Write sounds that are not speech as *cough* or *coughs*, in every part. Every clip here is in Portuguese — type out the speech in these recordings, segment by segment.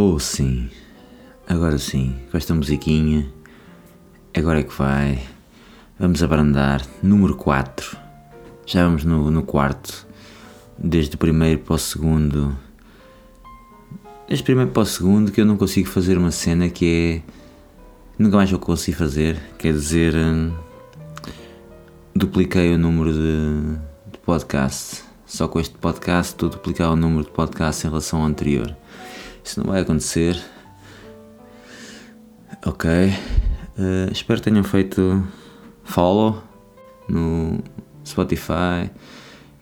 Oh, sim. Agora sim, com esta musiquinha. Agora é que vai. Vamos abrandar. Número 4. Já vamos no, no quarto. Desde o primeiro para o segundo. Desde o primeiro para o segundo que eu não consigo fazer uma cena que é. Nunca mais eu consigo fazer. Quer dizer. Hum, dupliquei o número de, de podcast. Só com este podcast estou a duplicar o número de podcast em relação ao anterior. Isso não vai acontecer. Ok. Uh, espero que tenham feito follow no Spotify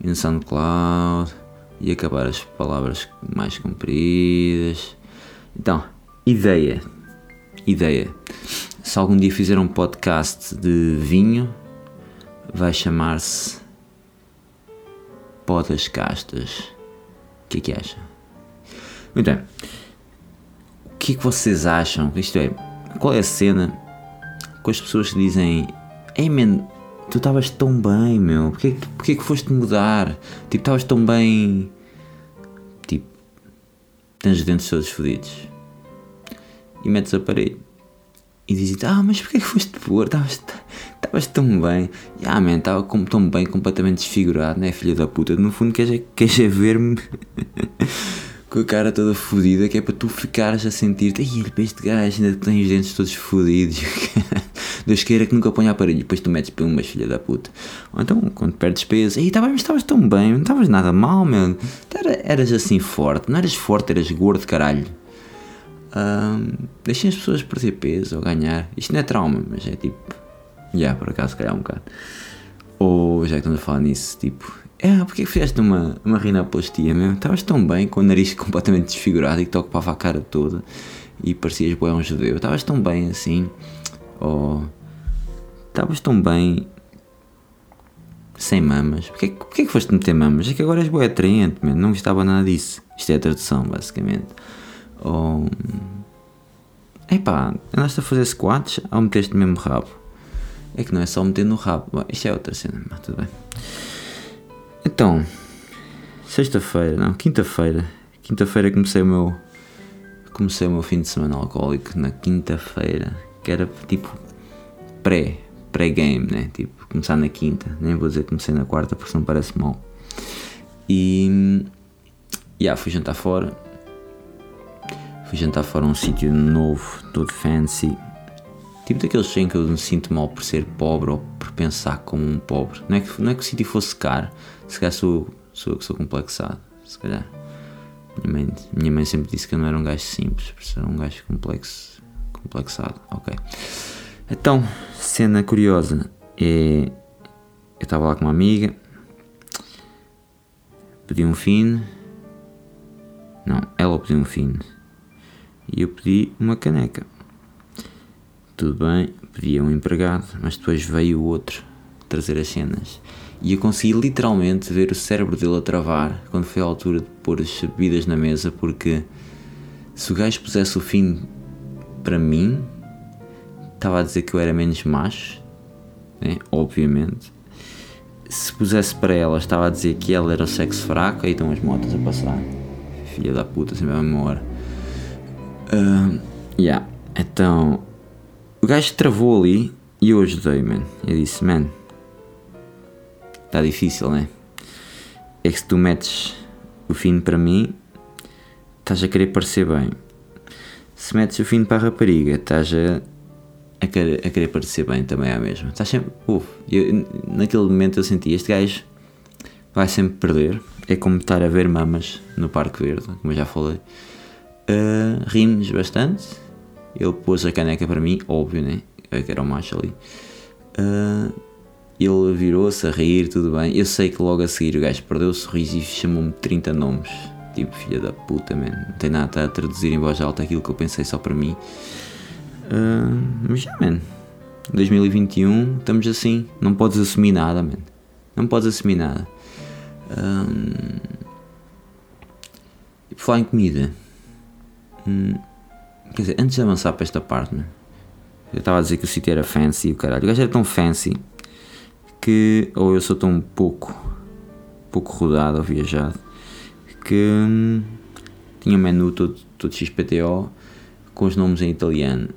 e no SoundCloud e acabar as palavras mais compridas. Então, ideia. Ideia. Se algum dia fizer um podcast de vinho, vai chamar-se Podas Castas. O que é que acha? Muito bem. Que que vocês acham? Isto é, qual é a cena com as pessoas que dizem Ei man, tu estavas tão bem, meu, porquê, porquê que foste mudar? Tipo, estavas tão bem. Tipo, tens os dentes todos fodidos. E metes o aparelho. E dizes, ah, mas porquê que foste pôr? Estavas tão bem. Ah, man, estava tão bem, completamente desfigurado, né, filha da puta? No fundo, queres, é, queres é ver-me *laughs* com a cara toda fodida, que é para tu ficares a sentir-te, ai, este gajo ainda tem os dentes todos fodidos. *laughs* Deus queira que nunca ponha aparelho. Depois tu metes umas filha da puta. Ou então, quando perdes peso, aí estavas tão bem, não estavas nada mal, meu. Era, eras assim forte, não eras forte, eras gordo, caralho. Um, deixem as pessoas perder peso ou ganhar. Isto não é trauma, mas é tipo. Já, yeah, por acaso, se calhar um bocado. Ou já que estamos a falar nisso, tipo. É, porque que fizeste uma, uma rinoplastia mesmo? Estavas tão bem com o nariz *laughs* completamente desfigurado e que te ocupava a cara toda e parecias bem um judeu. Estavas tão bem assim. Ou. Estavas tão bem. Sem mamas. Porquê, porquê que foste meter mamas? É que agora és boa atraente, man. não gostava nada disso. Isto é a tradução, basicamente. Ou. Epá, andaste a fazer squats ou meteste mesmo rabo? É que não é só meter no rabo. Bom, isto é outra cena, mas tudo bem. Então, sexta-feira, não, quinta-feira. Quinta-feira comecei o meu. Comecei o meu fim de semana alcoólico na quinta-feira, que era tipo pré, pré-game, né? Tipo, começar na quinta, nem vou dizer que comecei na quarta porque não parece mal. E. Yeah, fui jantar fora. Fui jantar fora um sítio novo, todo fancy. Tipo daqueles em que eu me sinto mal por ser pobre ou por pensar como um pobre. Não é que, não é que o sítio fosse caro, se calhar sou, sou sou complexado. Se calhar. Minha mãe, minha mãe sempre disse que eu não era um gajo simples, por ser um gajo complexo, complexado. Ok. Então, cena curiosa é. Eu estava lá com uma amiga, pedi um fine. Não, ela pediu um fine. E eu pedi uma caneca. Tudo bem, pedi a um empregado, mas depois veio o outro trazer as cenas. E eu consegui literalmente ver o cérebro dele a travar quando foi a altura de pôr as bebidas na mesa, porque se o gajo pusesse o fim para mim, estava a dizer que eu era menos macho, né? obviamente. Se pusesse para ela, estava a dizer que ela era o sexo fraco, aí estão as motos a passar. Filha da puta, sempre a mesma hora. Uh, yeah. Então, o gajo travou ali e eu ajudei, man. Eu disse, man, está difícil, né? É que se tu metes o fim para mim, estás a querer parecer bem. Se metes o fim para a rapariga, estás a, a, querer, a querer parecer bem também a mesma. Estás sempre. Uf, eu, naquele momento eu senti, este gajo vai sempre perder. É como estar a ver mamas no Parque Verde, como eu já falei. Uh, rimos bastante. Ele pôs a caneca para mim, óbvio, né? Eu que era o macho ali. Uh, ele virou-se a rir, tudo bem. Eu sei que logo a seguir o gajo perdeu o sorriso e chamou-me 30 nomes. Tipo, filha da puta, man. Não tem nada a traduzir em voz alta aquilo que eu pensei só para mim. Uh, mas já, man. 2021, estamos assim. Não podes assumir nada, man. Não podes assumir nada. Um, e por falar em comida. Hum, quer dizer, antes de avançar para esta parte, man, eu estava a dizer que o sítio era fancy, o caralho. O gajo era tão fancy que ou eu sou tão pouco pouco rodado ou viajado que hum, tinha um menu todo todo XPTO, com os nomes em italiano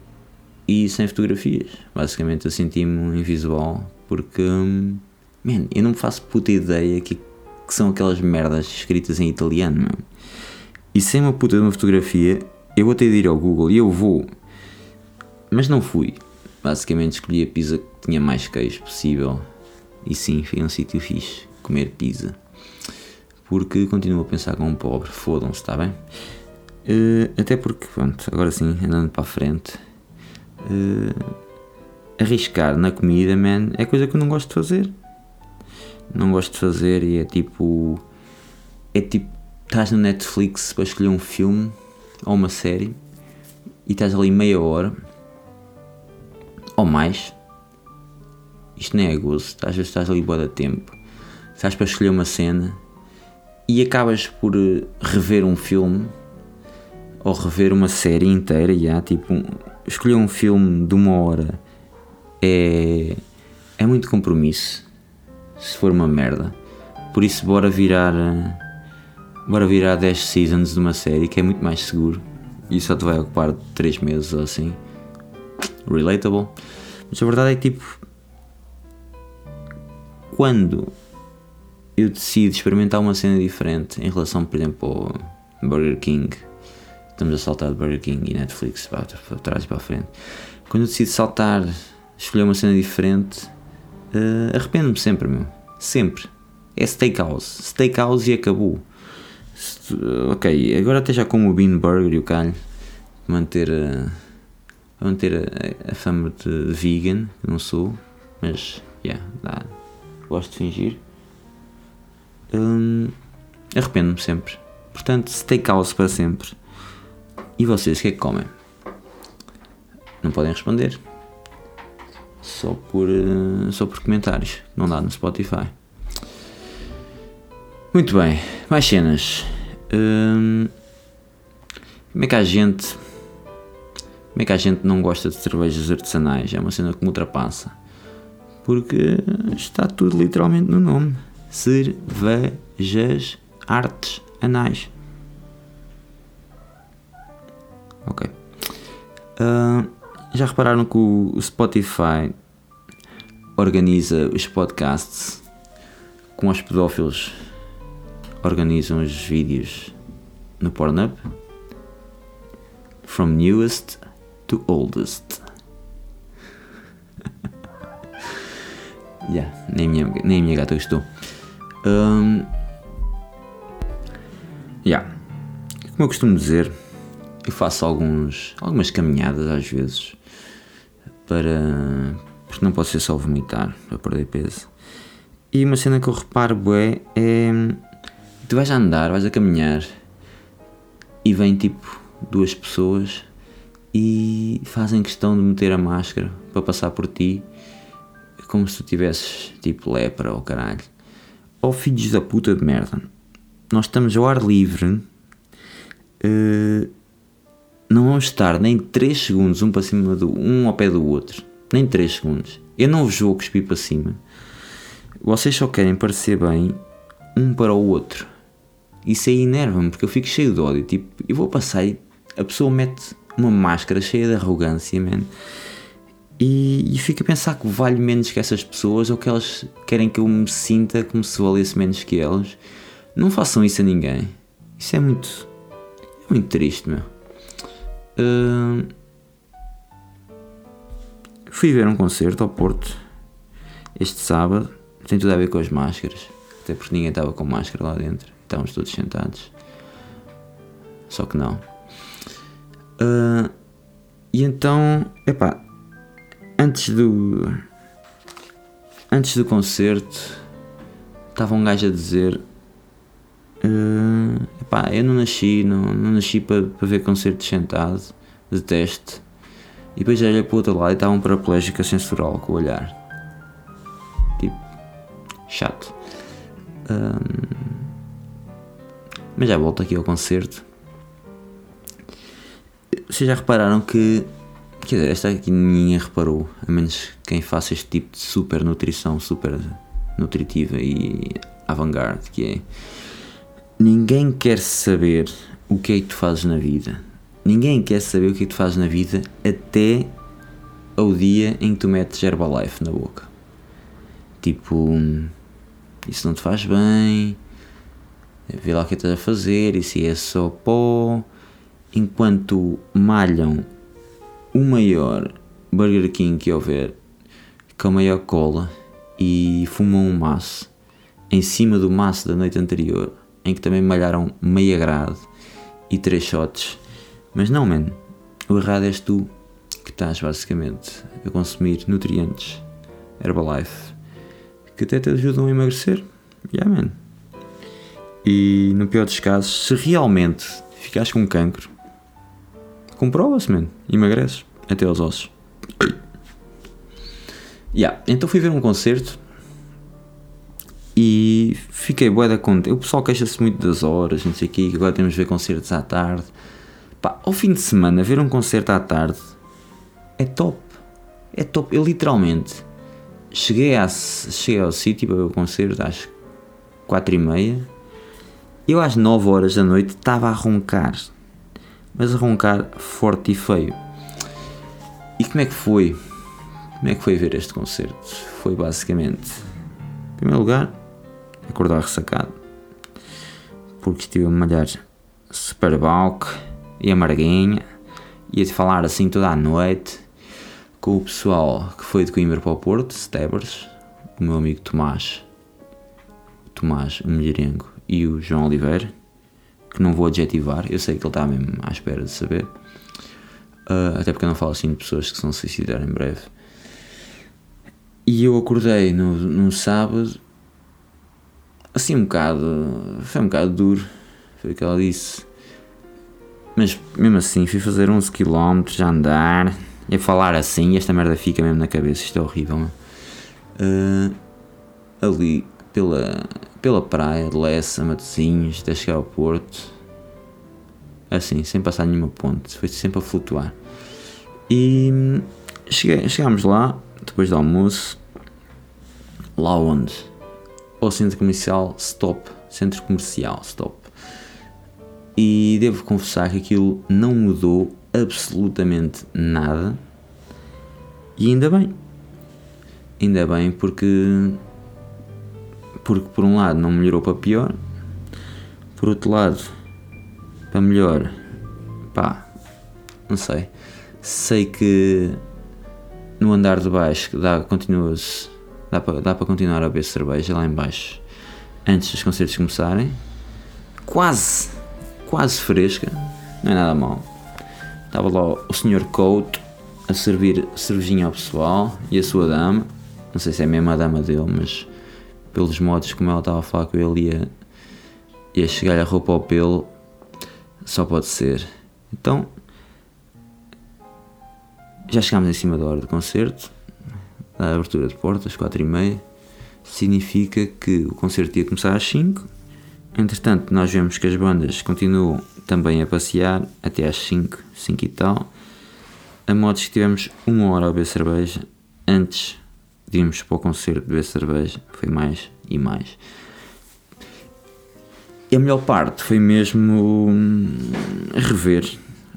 e sem fotografias. Basicamente eu senti-me invisual porque, hum, man, eu não me faço puta ideia que, que são aquelas merdas escritas em italiano, meu. E sem uma puta de uma fotografia, eu vou ter de ir ao Google e eu vou. Mas não fui. Basicamente escolhi a pizza que tinha mais queijo possível. E sim, foi um sítio fixe comer pizza. Porque continuo a pensar como um pobre. Fodam-se, está bem? Uh, até porque, pronto, agora sim, andando para a frente. Uh, arriscar na comida, man, é coisa que eu não gosto de fazer. Não gosto de fazer e é tipo. É tipo. Estás no Netflix para escolher um filme ou uma série e estás ali meia hora ou mais. Isto nem é gozo, às vezes estás ali boa de tempo, estás para escolher uma cena e acabas por eh, rever um filme ou rever uma série inteira. Já, tipo, escolher um filme de uma hora é, é muito compromisso se for uma merda. Por isso, bora virar. Bora virar 10 seasons de uma série que é muito mais seguro e só te vai ocupar 3 meses ou assim. Relatable. Mas a verdade é que, tipo, quando eu decido experimentar uma cena diferente em relação, por exemplo, ao Burger King, estamos a saltar de Burger King e Netflix para, para trás e para a frente. Quando eu decido saltar, escolher uma cena diferente, uh, arrependo-me sempre, meu. Sempre. É steakhouse. Steakhouse e acabou. Ok, agora até já como o Bean Burger e o calho. Manter a, manter a, a fama de vegan, não sou, mas, yeah, dá. Gosto de fingir. Hum, Arrependo-me sempre. Portanto, steakhouse para sempre. E vocês, o que é que comem? Não podem responder. Só por, uh, só por comentários. Não dá no Spotify. Muito bem. Mais cenas. Hum, como é que a gente. Como é que a gente não gosta de cervejas artesanais? É uma cena que me ultrapassa. Porque está tudo literalmente no nome. Cervejas artes anais. Ok. Uh, já repararam que o Spotify organiza os podcasts com os pedófilos organizam os vídeos no Pornhub? From newest to oldest. *laughs* yeah, nem a minha, nem a minha gata gostou. Um, yeah. Como eu costumo dizer, eu faço alguns, algumas caminhadas às vezes para. porque não posso ser só vomitar para perder peso. E uma cena que eu reparo é. Tu vais a andar, vais a caminhar e vem tipo duas pessoas e fazem questão de meter a máscara para passar por ti como se tu tivesses tipo lepra ou caralho. Oh filhos da puta de merda, nós estamos ao ar livre. Uh, não vamos estar nem 3 segundos um para cima do um ao pé do outro. Nem 3 segundos. Eu não vos vou cuspir para cima. Vocês só querem parecer bem um para o outro. Isso aí enerva-me porque eu fico cheio de ódio. Tipo, eu vou passar e a pessoa mete uma máscara cheia de arrogância, man. E, e fico a pensar que vale menos que essas pessoas ou que elas querem que eu me sinta como se valesse menos que elas. Não façam isso a ninguém. Isso é muito. É muito triste, meu. Uh, fui ver um concerto ao Porto este sábado. Tem tudo a ver com as máscaras. Até porque ninguém estava com máscara lá dentro. Estávamos todos sentados. Só que não. Uh, e então, epá, antes do. Antes do concerto, estava um gajo a dizer Uh, epá, eu não nasci, não, não nasci para, para ver concertos sentado, de teste. E depois olhei para o outro lado e estava um paraplégico sensural com o olhar. Tipo, chato. Um, mas já volto aqui ao concerto. Vocês já repararam que. Quer dizer, esta aqui ninguém reparou, a menos quem faça este tipo de super nutrição, super nutritiva e avant-garde, que é Ninguém quer saber o que é que tu fazes na vida. ninguém quer saber o que, é que tu fazes na vida até ao dia em que tu metes Herbalife na boca. Tipo, isso não te faz bem, vê lá o que estás a fazer, isso é só pó. Enquanto malham o maior Burger King que houver, com a maior cola, e fumam um maço em cima do maço da noite anterior, em que também malharam meia grade e três shots. Mas não, man, o errado és tu que estás basicamente a consumir nutrientes Herbalife que até te ajudam a emagrecer. Yeah, man. E no pior dos casos, se realmente ficares com cancro, comprova-se, man. Emagreces até aos ossos. *coughs* Yeah. Então fui ver um concerto e fiquei bué da contente. O pessoal queixa-se muito das horas, não sei o que agora temos de ver concertos à tarde. Pá, ao fim de semana, ver um concerto à tarde é top. É top. Eu literalmente cheguei, a, cheguei ao sítio para ver o concerto às 4 e meia. Eu às 9 horas da noite estava a roncar. Mas a roncar forte e feio. E como é que foi? Como é que foi ver este concerto? Foi basicamente, em primeiro lugar, acordar ressacado. Porque estive a malhar super balk e amarguinha. Ia te falar assim toda a noite com o pessoal que foi de Coimbra para o Porto, Stebers, o meu amigo Tomás, Tomás, o Melhorengo e o João Oliveira, que não vou adjetivar, eu sei que ele está mesmo à espera de saber. Uh, até porque eu não falo assim de pessoas que se vão suicidar em breve. E eu acordei no, no sábado, assim um bocado. Foi um bocado duro, foi o que ela disse. Mas mesmo assim, fui fazer 11 km a andar, e a falar assim, esta merda fica mesmo na cabeça, isto é horrível. Uh, ali pela, pela praia de Lessa, Matosinhos, até chegar ao Porto, assim, sem passar nenhuma ponte, foi sempre a flutuar. E cheguei, chegámos lá, depois do almoço, lá onde? Ao centro comercial Stop, centro comercial Stop. E devo confessar que aquilo não mudou absolutamente nada. E ainda bem. Ainda bem porque porque por um lado não melhorou para pior, por outro lado para melhor, pá, não sei. Sei que no andar de baixo dá, continua dá para, dá para continuar a beber cerveja lá em baixo antes dos concertos começarem. Quase, quase fresca, não é nada mal. Estava lá o Sr. Couto a servir cervejinha ao pessoal e a sua dama. Não sei se é mesmo a dama dele, mas pelos modos como ela estava a falar com ele ia, ia chegar a roupa ao pelo, só pode ser. Então já chegámos em cima da hora do concerto, da abertura de portas, 4 e meia. Significa que o concerto ia começar às 5. Entretanto, nós vemos que as bandas continuam também a passear até às 5, 5 e tal. A modos que tivemos uma hora a beber cerveja antes de irmos para o concerto beber cerveja. Foi mais e mais. E a melhor parte foi mesmo hum, rever.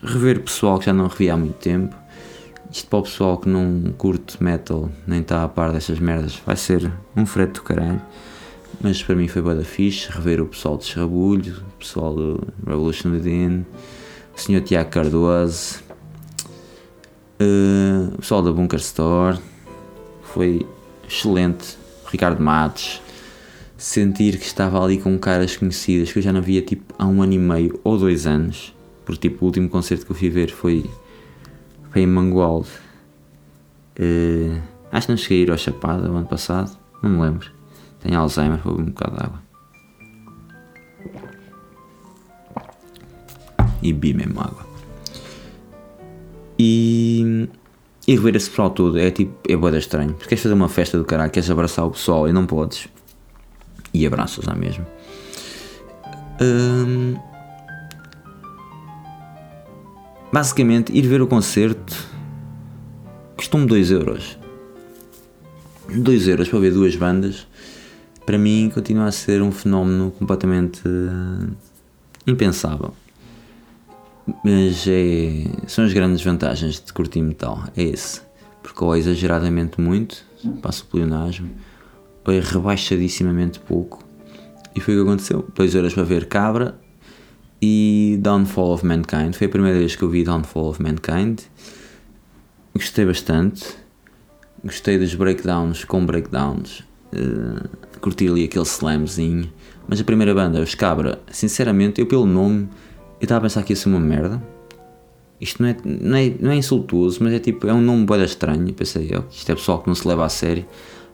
Rever pessoal que já não revia há muito tempo isto para o pessoal que não curte metal, nem está a par dessas merdas, vai ser um frete do caralho. Mas para mim foi bada fixe rever o pessoal de Chabulho, o pessoal do Revolution Within, o Sr. Tiago Cardoso, uh, o pessoal da Bunker Store. Foi excelente. Ricardo Matos. Sentir que estava ali com caras conhecidas que eu já não via tipo há um ano e meio ou dois anos. Porque tipo o último concerto que eu fui ver foi foi em Mangualde. Uh, acho que não cheguei a ir ao Chapada o ano passado, não me lembro. Tenho Alzheimer, vou beber um bocado de água. E bi mesmo água. E, e rever esse pessoal todo é tipo, é boeda estranho. Porque queres fazer uma festa do caralho, queres abraçar o pessoal e não podes. E abraças lá mesmo. Um, Basicamente, ir ver o concerto custou-me 2 euros. 2 euros para ver duas bandas, para mim continua a ser um fenómeno completamente impensável. Mas é, são as grandes vantagens de curtir metal, é esse. Porque ou é exageradamente muito, passa o pleonasmo, ou é rebaixadissimamente pouco. E foi o que aconteceu. 2 horas para ver Cabra e Downfall of Mankind. Foi a primeira vez que eu vi Downfall of Mankind. Gostei bastante. Gostei dos breakdowns com breakdowns. Uh, curti ali aquele slamzinho. Mas a primeira banda, os Cabra, sinceramente, eu pelo nome, eu estava a pensar que ia ser uma merda. Isto não é, não é, não é insultuoso, mas é tipo, é um nome bem estranho. Pensei, oh, isto é pessoal que não se leva a sério.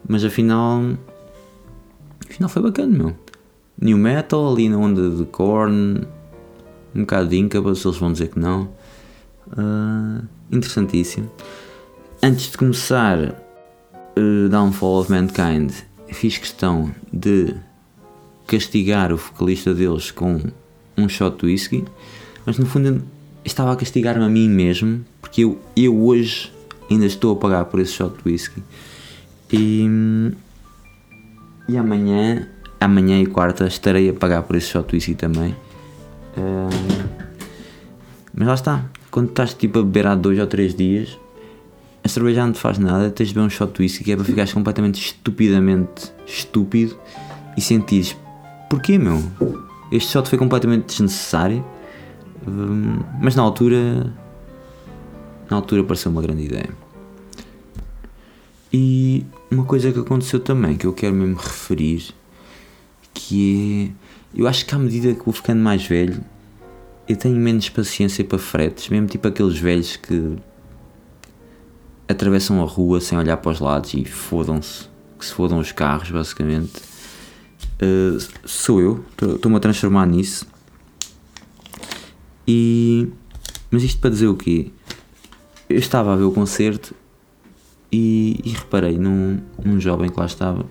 Mas afinal, afinal foi bacana, meu. New Metal, ali na onda de Korn, um bocado de Incubus, eles vão dizer que não. Uh, interessantíssimo. Antes de começar uh, Downfall of Mankind, fiz questão de castigar o vocalista deles com um shot de whisky, mas no fundo estava a castigar-me a mim mesmo, porque eu, eu hoje ainda estou a pagar por esse shot de whisky. E, e amanhã, amanhã e quarta, estarei a pagar por esse shot de whisky também. mas lá está, quando estás tipo a beber há dois ou três dias, a cerveja não te faz nada, tens de beber um shot de whisky que é para ficares completamente estupidamente estúpido e sentires porquê meu? Este shot foi completamente desnecessário, hum, mas na altura. Na altura pareceu uma grande ideia. E uma coisa que aconteceu também que eu quero mesmo referir que é. Eu acho que à medida que vou ficando mais velho, eu tenho menos paciência para fretes, mesmo tipo aqueles velhos que atravessam a rua sem olhar para os lados e fodam-se, que se fodam os carros, basicamente. Uh, sou eu, estou-me a transformar nisso. E. Mas isto para dizer o quê? Eu estava a ver o concerto e, e reparei num, num jovem que lá estava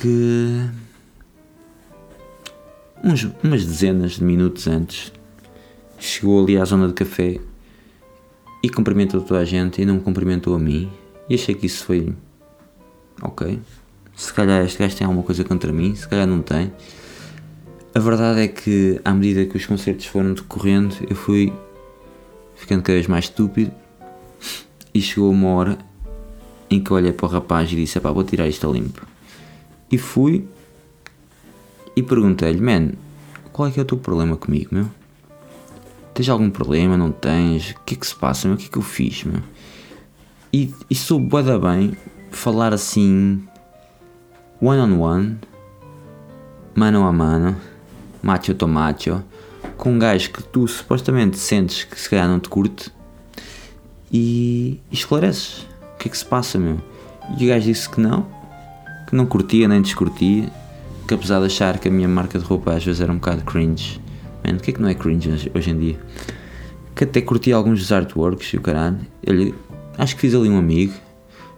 que. Uns, umas dezenas de minutos antes chegou ali à zona de café e cumprimentou toda a gente e não me cumprimentou a mim. E achei que isso foi. Ok, se calhar este gajo tem alguma coisa contra mim, se calhar não tem. A verdade é que, à medida que os concertos foram decorrendo, eu fui ficando cada vez mais estúpido e chegou uma hora em que eu olhei para o rapaz e disse: pá, vou tirar isto a limpo. E fui e perguntei-lhe: man, qual é que é o teu problema comigo, meu? Tens algum problema? Não tens? O que é que se passa, meu? O que é que eu fiz, meu? E, e soube bem falar assim one on one, mano a mano, macho to macho, com um gajo que tu supostamente sentes que se calhar não te curte e esclareces o que é que se passa, meu. E o gajo disse que não, que não curtia nem descurtia, que apesar de achar que a minha marca de roupa às vezes era um bocado cringe, man, o que é que não é cringe hoje em dia? Que até curtia alguns dos artworks e o caralho. Ele, acho que fiz ali um amigo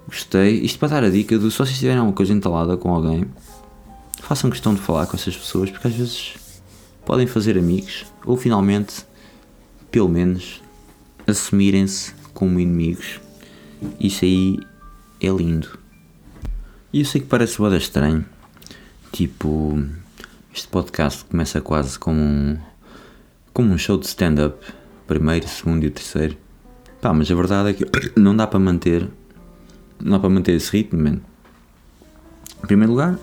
Gostei. Isto para dar a dica de se vocês tiverem alguma coisa entalada com alguém, façam questão de falar com essas pessoas porque às vezes podem fazer amigos ou finalmente, pelo menos, assumirem-se como inimigos. Isso aí é lindo. E eu sei que parece boda estranho. Tipo, este podcast começa quase como um, como um show de stand-up. Primeiro, segundo e terceiro. Pá, mas a verdade é que *coughs* não dá para manter não para manter esse ritmo, man. Em primeiro lugar,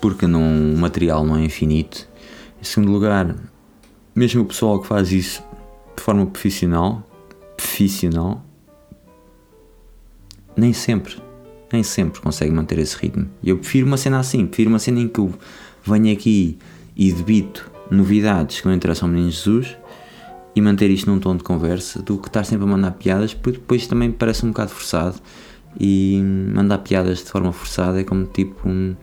porque não, o material não é infinito. Em segundo lugar, mesmo o pessoal que faz isso de forma profissional, profissional, nem sempre, nem sempre consegue manter esse ritmo. Eu prefiro uma cena assim, prefiro uma cena em que eu venho aqui e debito novidades que não interessam ao Menino Jesus e manter isto num tom de conversa do que estar sempre a mandar piadas, porque depois também parece um bocado forçado e mandar piadas de forma forçada é como tipo um,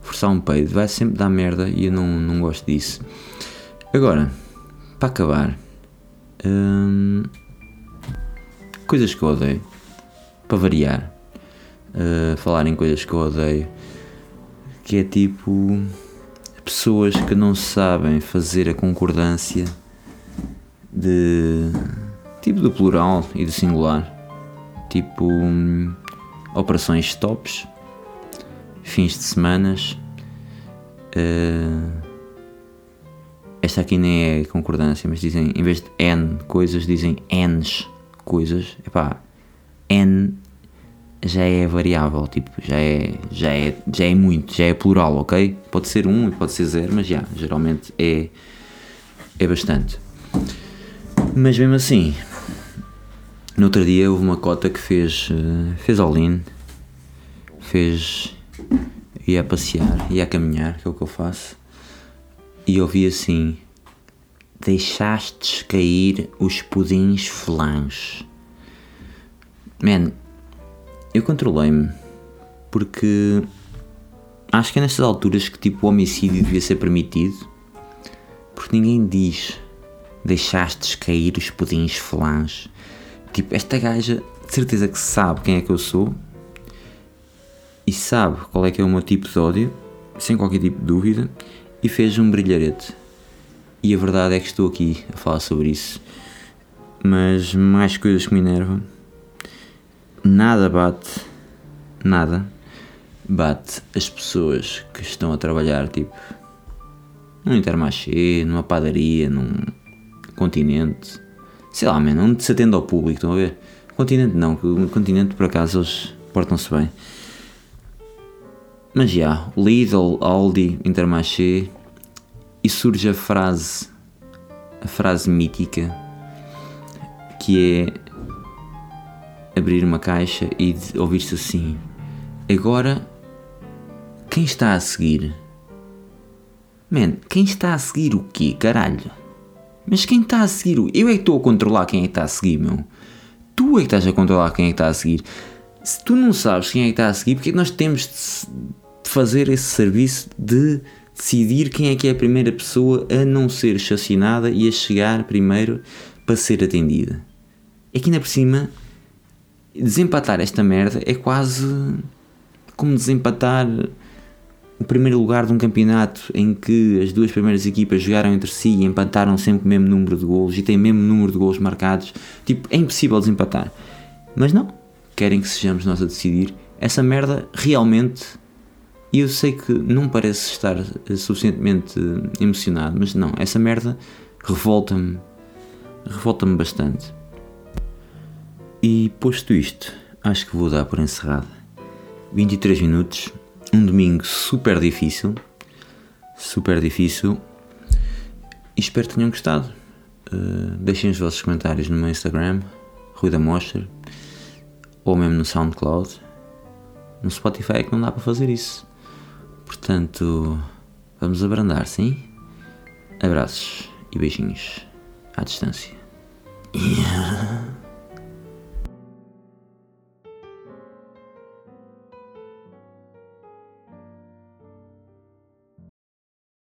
forçar um peido, vai sempre dar merda e eu não, não gosto disso. Agora, para acabar, hum, coisas que eu odeio, para variar, uh, falar em coisas que eu odeio, que é tipo pessoas que não sabem fazer a concordância de tipo do plural e do singular tipo hum, operações stops, fins de semanas, uh, esta aqui nem é concordância, mas dizem, em vez de N coisas, dizem Ns coisas. Epá, N já é variável, tipo, já é, já é, já é muito, já é plural, ok? Pode ser um pode ser zero, mas já, geralmente é, é bastante. Mas mesmo assim, no outro dia houve uma cota que fez, eh, fez all-in, fez, ia a passear, ia a caminhar, que é o que eu faço, e ouvi assim, deixastes cair os pudins flanges. Man, eu controlei-me porque acho que é nestas alturas que tipo o homicídio devia ser permitido porque ninguém diz deixastes cair os pudins flanges. Tipo, esta gaja de certeza que sabe quem é que eu sou e sabe qual é que é o meu tipo de ódio, sem qualquer tipo de dúvida, e fez um brilharete. E a verdade é que estou aqui a falar sobre isso. Mas mais coisas que me enervam. Nada bate, nada bate as pessoas que estão a trabalhar, tipo, num intermarché, numa padaria, num continente, sei lá, mano, onde se atende ao público, estão a ver? Continente não, no continente por acaso eles portam-se bem. Mas já, Lidl, Aldi, Intermarché, e surge a frase, a frase mítica, que é abrir uma caixa e ouvir-se assim: Agora, quem está a seguir? Man, quem está a seguir o quê, caralho? Mas quem está a seguir? Eu é que estou a controlar quem é que está a seguir, meu. Tu é que estás a controlar quem é que está a seguir. Se tu não sabes quem é que está a seguir, porque é que nós temos de fazer esse serviço de decidir quem é que é a primeira pessoa a não ser chacinada e a chegar primeiro para ser atendida? É que ainda por cima, desempatar esta merda é quase como desempatar o primeiro lugar de um campeonato em que as duas primeiras equipas jogaram entre si e empataram sempre o mesmo número de golos e têm o mesmo número de golos marcados. Tipo, é impossível desempatar. Mas não. Querem que sejamos nós a decidir. Essa merda realmente. E eu sei que não parece estar eh, suficientemente eh, emocionado, mas não. Essa merda revolta-me. Revolta-me bastante. E posto isto, acho que vou dar por encerrado. 23 minutos, um domingo super difícil, super difícil, e espero que tenham gostado. Uh, deixem os vossos comentários no meu Instagram, Rui da Mostra, ou mesmo no SoundCloud. No Spotify é que não dá para fazer isso. Portanto, vamos abrandar, sim? Abraços e beijinhos à distância. Yeah. *laughs*